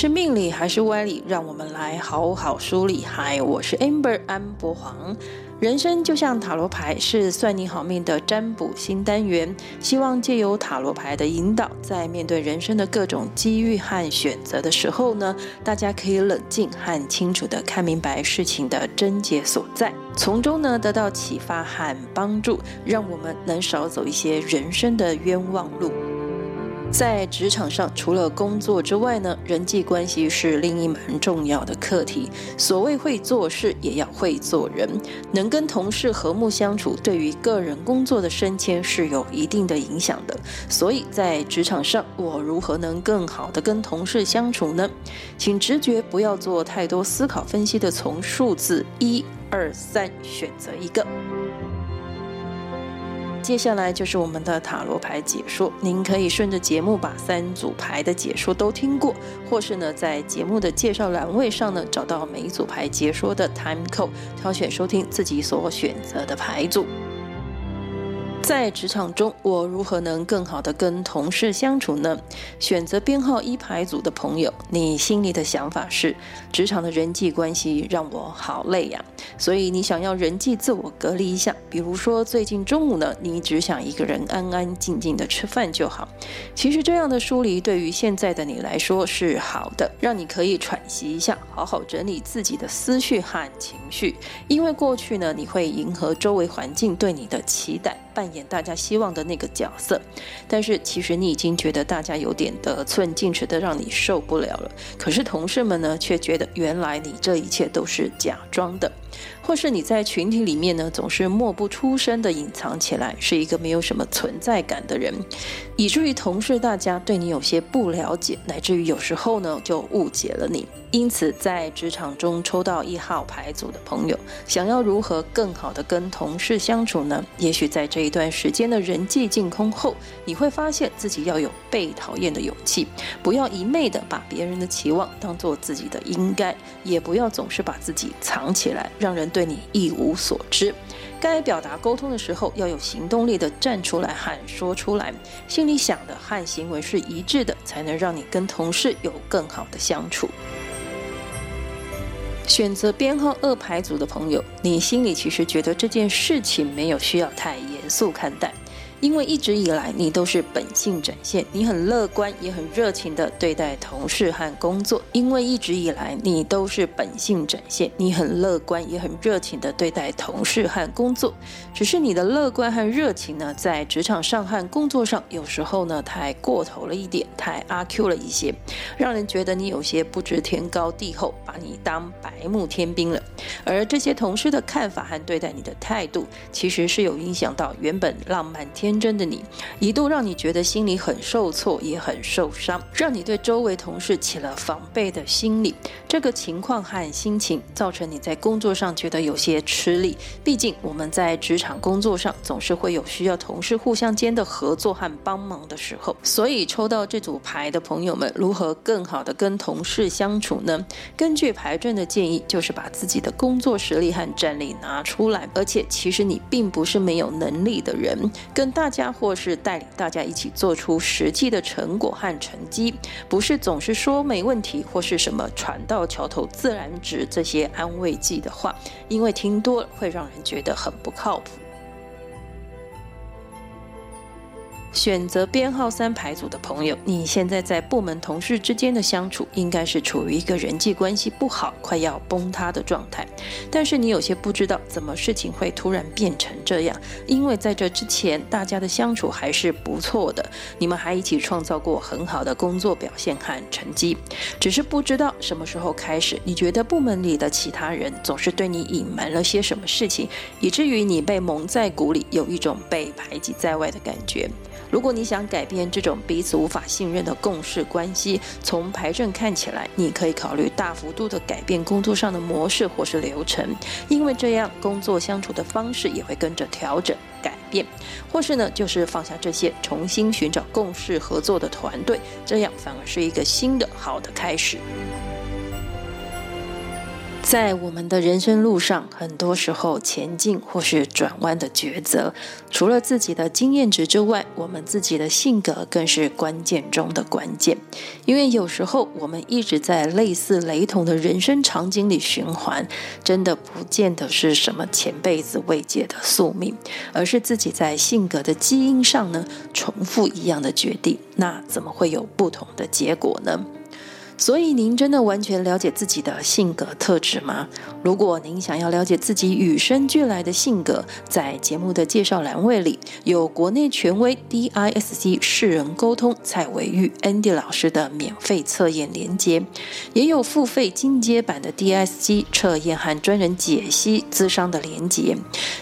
是命理还是歪理？让我们来好好梳理。嗨，我是 Amber 安博黄。人生就像塔罗牌，是算你好命的占卜新单元。希望借由塔罗牌的引导，在面对人生的各种机遇和选择的时候呢，大家可以冷静和清楚地看明白事情的症结所在，从中呢得到启发和帮助，让我们能少走一些人生的冤枉路。在职场上，除了工作之外呢，人际关系是另一门重要的课题。所谓会做事，也要会做人，能跟同事和睦相处，对于个人工作的升迁是有一定的影响的。所以在职场上，我如何能更好的跟同事相处呢？请直觉，不要做太多思考分析的，从数字一、二、三选择一个。接下来就是我们的塔罗牌解说，您可以顺着节目把三组牌的解说都听过，或是呢在节目的介绍栏位上呢找到每一组牌解说的 time code，挑选收听自己所选择的牌组。在职场中，我如何能更好的跟同事相处呢？选择编号一牌组的朋友，你心里的想法是：职场的人际关系让我好累呀，所以你想要人际自我隔离一下。比如说，最近中午呢，你只想一个人安安静静的吃饭就好。其实这样的疏离对于现在的你来说是好的，让你可以喘息一下，好好整理自己的思绪和情绪。因为过去呢，你会迎合周围环境对你的期待。扮演大家希望的那个角色，但是其实你已经觉得大家有点得寸进尺的，让你受不了了。可是同事们呢，却觉得原来你这一切都是假装的。或是你在群体里面呢，总是默不出声的隐藏起来，是一个没有什么存在感的人，以至于同事大家对你有些不了解，乃至于有时候呢就误解了你。因此，在职场中抽到一号牌组的朋友，想要如何更好的跟同事相处呢？也许在这一段时间的人际净空后，你会发现自己要有被讨厌的勇气，不要一昧的把别人的期望当做自己的应该，也不要总是把自己藏起来，让人对对你一无所知。该表达沟通的时候，要有行动力的站出来喊说出来，心里想的和行为是一致的，才能让你跟同事有更好的相处。选择编号二排组的朋友，你心里其实觉得这件事情没有需要太严肃看待。因为一直以来你都是本性展现，你很乐观也很热情地对待同事和工作。因为一直以来你都是本性展现，你很乐观也很热情地对待同事和工作。只是你的乐观和热情呢，在职场上和工作上有时候呢太过头了一点，太阿 Q 了一些，让人觉得你有些不知天高地厚，把你当白目天兵了。而这些同事的看法和对待你的态度，其实是有影响到原本浪漫天。天真的你，一度让你觉得心里很受挫，也很受伤，让你对周围同事起了防备的心理。这个情况和心情，造成你在工作上觉得有些吃力。毕竟我们在职场工作上，总是会有需要同事互相间的合作和帮忙的时候。所以抽到这组牌的朋友们，如何更好的跟同事相处呢？根据牌阵的建议，就是把自己的工作实力和战力拿出来。而且，其实你并不是没有能力的人，跟大大家或是带领大家一起做出实际的成果和成绩，不是总是说没问题或是什么船到桥头自然直这些安慰剂的话，因为听多了会让人觉得很不靠谱。选择编号三牌组的朋友，你现在在部门同事之间的相处，应该是处于一个人际关系不好、快要崩塌的状态。但是你有些不知道，怎么事情会突然变成这样？因为在这之前，大家的相处还是不错的，你们还一起创造过很好的工作表现和成绩。只是不知道什么时候开始，你觉得部门里的其他人总是对你隐瞒了些什么事情，以至于你被蒙在鼓里，有一种被排挤在外的感觉。如果你想改变这种彼此无法信任的共事关系，从牌阵看起来，你可以考虑大幅度的改变工作上的模式或是流程，因为这样工作相处的方式也会跟着调整改变，或是呢，就是放下这些，重新寻找共事合作的团队，这样反而是一个新的好的开始。在我们的人生路上，很多时候前进或是转弯的抉择，除了自己的经验值之外，我们自己的性格更是关键中的关键。因为有时候我们一直在类似雷同的人生场景里循环，真的不见得是什么前辈子未解的宿命，而是自己在性格的基因上呢，重复一样的决定，那怎么会有不同的结果呢？所以，您真的完全了解自己的性格特质吗？如果您想要了解自己与生俱来的性格，在节目的介绍栏位里有国内权威 DISC 世人沟通蔡维玉 Andy 老师的免费测验连接，也有付费进阶版的 DISC 测验和专人解析咨商的连接。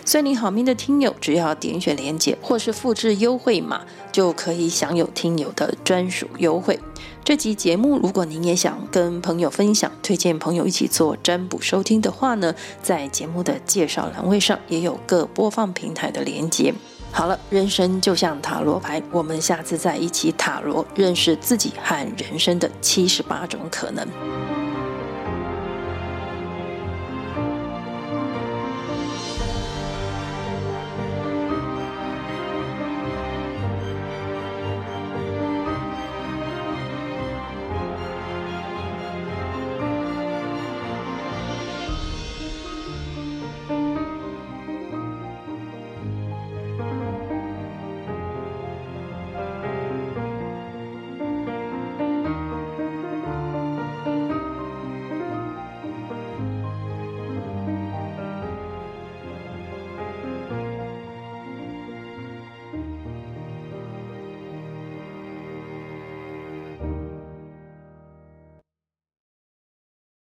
算你好命的听友，只要点选连接或是复制优惠码，就可以享有听友的专属优惠。这集节目，如果您也想跟朋友分享，推荐朋友一起做占卜收听的话呢，在节目的介绍栏位上也有各播放平台的连接。好了，人生就像塔罗牌，我们下次再一起塔罗，认识自己和人生的七十八种可能。